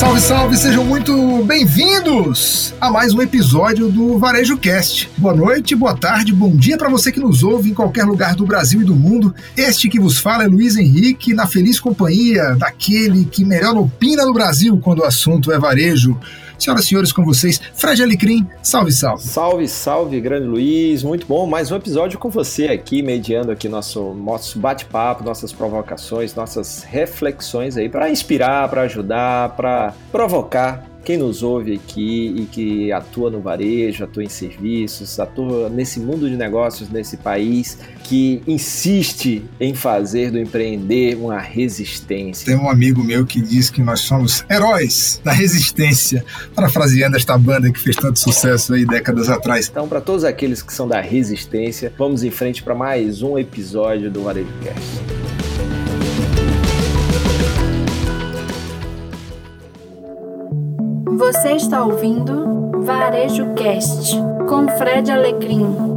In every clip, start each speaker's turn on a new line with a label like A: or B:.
A: Esa Salve, salve, sejam muito bem-vindos a mais um episódio do Varejo Cast. Boa noite, boa tarde, bom dia para você que nos ouve em qualquer lugar do Brasil e do mundo. Este que vos fala é Luiz Henrique, na feliz companhia daquele que melhor opina no Brasil quando o assunto é varejo. Senhoras e senhores, com vocês, Fred Alecrim, salve, salve.
B: Salve, salve, grande Luiz, muito bom, mais um episódio com você aqui, mediando aqui nosso, nosso bate-papo, nossas provocações, nossas reflexões aí, para inspirar, para ajudar, para provocar quem nos ouve aqui e que atua no varejo, atua em serviços, atua nesse mundo de negócios nesse país que insiste em fazer do empreender uma resistência.
A: Tem um amigo meu que diz que nós somos heróis da resistência, parafraseando esta banda que fez tanto sucesso aí décadas atrás.
B: Então, para todos aqueles que são da resistência, vamos em frente para mais um episódio do Varejo Cast.
C: Você está ouvindo Varejo Cast com Fred Alecrim.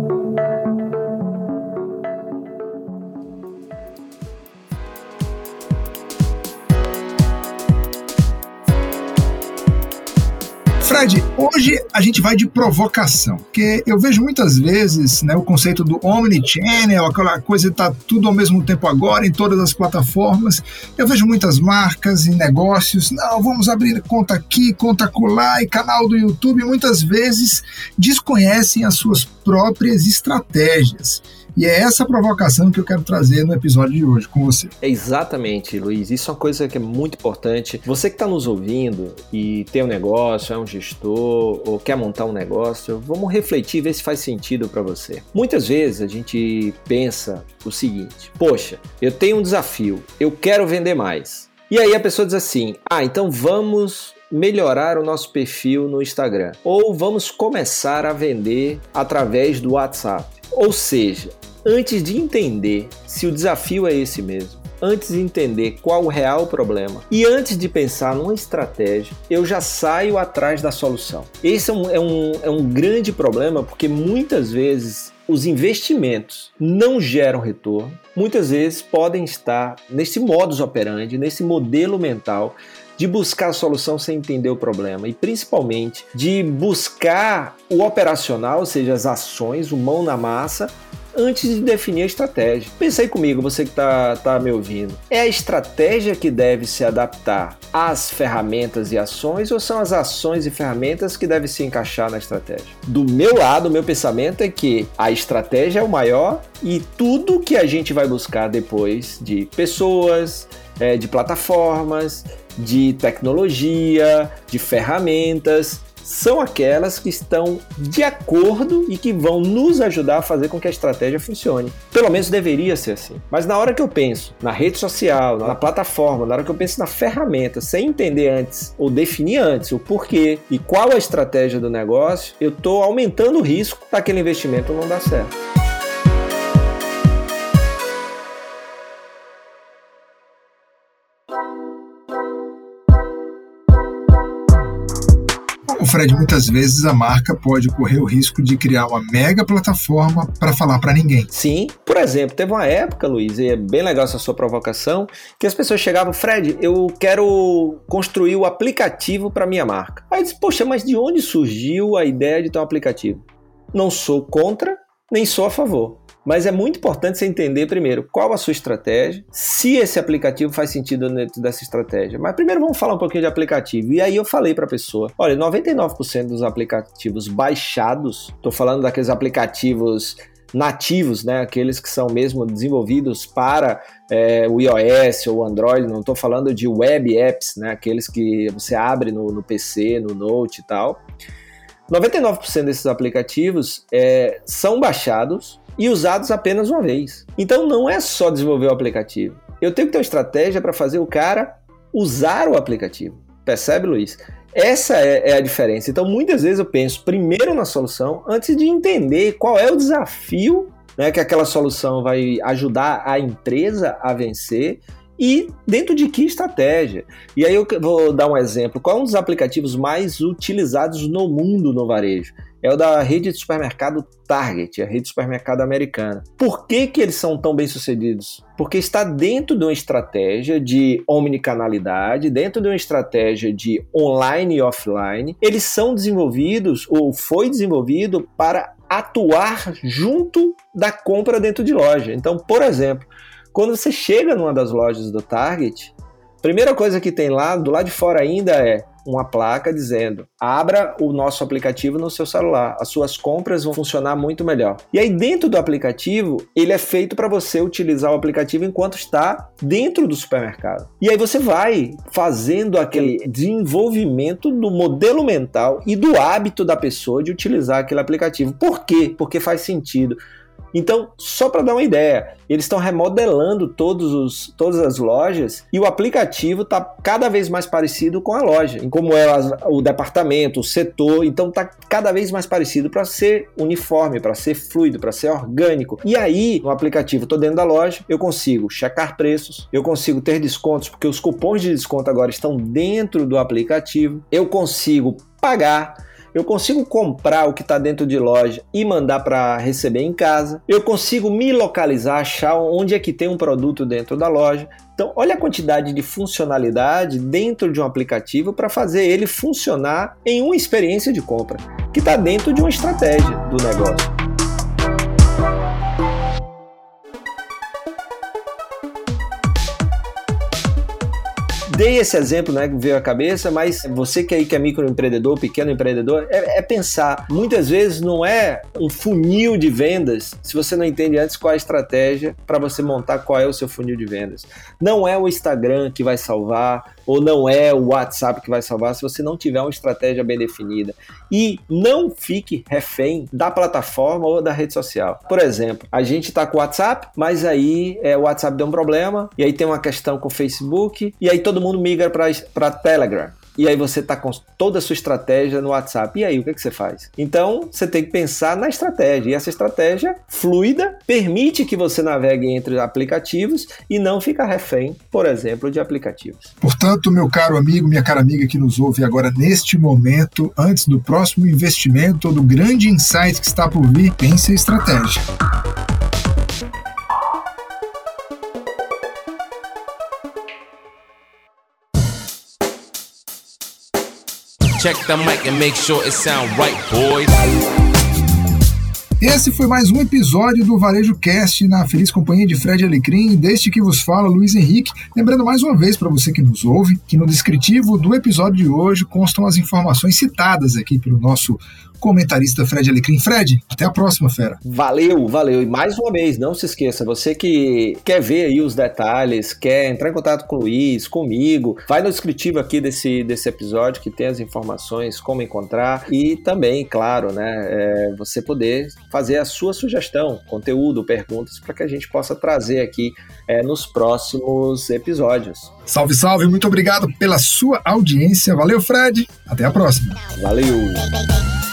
A: Fred, hoje a gente vai de provocação, porque eu vejo muitas vezes né, o conceito do omnichannel, aquela coisa que está tudo ao mesmo tempo agora em todas as plataformas. Eu vejo muitas marcas e negócios, não, vamos abrir conta aqui, conta colar e canal do YouTube, muitas vezes desconhecem as suas próprias estratégias. E é essa provocação que eu quero trazer no episódio de hoje com você.
B: É exatamente, Luiz. Isso é uma coisa que é muito importante. Você que está nos ouvindo e tem um negócio, é um gestor ou quer montar um negócio, vamos refletir ver se faz sentido para você. Muitas vezes a gente pensa o seguinte: poxa, eu tenho um desafio, eu quero vender mais. E aí a pessoa diz assim: ah, então vamos melhorar o nosso perfil no Instagram ou vamos começar a vender através do WhatsApp. Ou seja, antes de entender se o desafio é esse mesmo, antes de entender qual o real problema e antes de pensar numa estratégia, eu já saio atrás da solução. Esse é um, é um, é um grande problema porque muitas vezes os investimentos não geram retorno, muitas vezes podem estar nesse modus operandi, nesse modelo mental de buscar a solução sem entender o problema e principalmente de buscar o operacional, ou seja, as ações, o mão na massa, antes de definir a estratégia. Pensa aí comigo, você que está tá me ouvindo. É a estratégia que deve se adaptar às ferramentas e ações ou são as ações e ferramentas que devem se encaixar na estratégia? Do meu lado, o meu pensamento é que a estratégia é o maior e tudo que a gente vai buscar depois de pessoas, é, de plataformas, de tecnologia, de ferramentas, são aquelas que estão de acordo e que vão nos ajudar a fazer com que a estratégia funcione. Pelo menos deveria ser assim. Mas na hora que eu penso na rede social, na plataforma, na hora que eu penso na ferramenta, sem entender antes ou definir antes o porquê e qual a estratégia do negócio, eu estou aumentando o risco daquele investimento não dar certo.
A: Fred, muitas vezes a marca pode correr o risco de criar uma mega plataforma para falar para ninguém.
B: Sim, por exemplo, teve uma época, Luiz, e é bem legal essa sua provocação, que as pessoas chegavam, Fred, eu quero construir o aplicativo para minha marca. Aí eu disse, poxa, mas de onde surgiu a ideia de ter um aplicativo? Não sou contra, nem sou a favor. Mas é muito importante você entender primeiro qual a sua estratégia, se esse aplicativo faz sentido dentro dessa estratégia. Mas primeiro vamos falar um pouquinho de aplicativo. E aí eu falei para a pessoa: olha, 99% dos aplicativos baixados, estou falando daqueles aplicativos nativos, né? Aqueles que são mesmo desenvolvidos para é, o iOS ou o Android, não estou falando de web apps, né? Aqueles que você abre no, no PC, no Note e tal. 99% desses aplicativos é, são baixados e usados apenas uma vez. Então não é só desenvolver o aplicativo. Eu tenho que ter uma estratégia para fazer o cara usar o aplicativo. Percebe, Luiz? Essa é, é, a diferença. Então, muitas vezes eu penso primeiro na solução antes de entender qual é o desafio né, que aquela solução vai ajudar a empresa a vencer e dentro de que estratégia. E aí eu vou dar um exemplo. Qual é um dos aplicativos mais utilizados no mundo no varejo? É o da rede de supermercado Target, a rede de supermercado americana. Por que, que eles são tão bem sucedidos? Porque está dentro de uma estratégia de omnicanalidade, dentro de uma estratégia de online e offline. Eles são desenvolvidos, ou foi desenvolvido, para atuar junto da compra dentro de loja. Então, por exemplo, quando você chega numa das lojas do Target, primeira coisa que tem lá, do lado de fora ainda, é uma placa dizendo: abra o nosso aplicativo no seu celular, as suas compras vão funcionar muito melhor. E aí, dentro do aplicativo, ele é feito para você utilizar o aplicativo enquanto está dentro do supermercado. E aí você vai fazendo aquele desenvolvimento do modelo mental e do hábito da pessoa de utilizar aquele aplicativo. Por quê? Porque faz sentido. Então, só para dar uma ideia, eles estão remodelando todos os, todas as lojas e o aplicativo está cada vez mais parecido com a loja, em como é o departamento, o setor. Então, está cada vez mais parecido para ser uniforme, para ser fluido, para ser orgânico. E aí, no aplicativo, estou dentro da loja, eu consigo checar preços, eu consigo ter descontos, porque os cupons de desconto agora estão dentro do aplicativo, eu consigo pagar eu consigo comprar o que está dentro de loja e mandar para receber em casa, eu consigo me localizar, achar onde é que tem um produto dentro da loja. Então, olha a quantidade de funcionalidade dentro de um aplicativo para fazer ele funcionar em uma experiência de compra, que está dentro de uma estratégia do negócio. Dei esse exemplo, né, que veio à cabeça, mas você que aí que é microempreendedor, pequeno empreendedor, é, é, pensar. Muitas vezes não é um funil de vendas se você não entende antes qual é a estratégia para você montar qual é o seu funil de vendas. Não é o Instagram que vai salvar, ou não é o WhatsApp que vai salvar se você não tiver uma estratégia bem definida. E não fique refém da plataforma ou da rede social. Por exemplo, a gente está com o WhatsApp, mas aí é, o WhatsApp deu um problema, e aí tem uma questão com o Facebook, e aí todo mundo migra para Telegram e aí você está com toda a sua estratégia no WhatsApp. E aí, o que, é que você faz? Então, você tem que pensar na estratégia. E essa estratégia fluida permite que você navegue entre aplicativos e não fica refém, por exemplo, de aplicativos.
A: Portanto, meu caro amigo, minha cara amiga que nos ouve agora neste momento, antes do próximo investimento ou do grande insight que está por vir, pense em estratégia. Check the mic and make sure it sound right, boys. Esse foi mais um episódio do Varejo Cast na feliz companhia de Fred Alecrim, deste que vos fala Luiz Henrique. Lembrando mais uma vez para você que nos ouve que no descritivo do episódio de hoje constam as informações citadas aqui pelo nosso comentarista Fred Alecrim. Fred, até a próxima, fera.
B: Valeu, valeu. E mais uma vez, não se esqueça, você que quer ver aí os detalhes, quer entrar em contato com o Luiz, comigo, vai no descritivo aqui desse, desse episódio que tem as informações, como encontrar e também, claro, né, é, você poder fazer a sua sugestão, conteúdo, perguntas, para que a gente possa trazer aqui é, nos próximos episódios.
A: Salve, salve, muito obrigado pela sua audiência. Valeu, Fred. Até a próxima.
B: Valeu.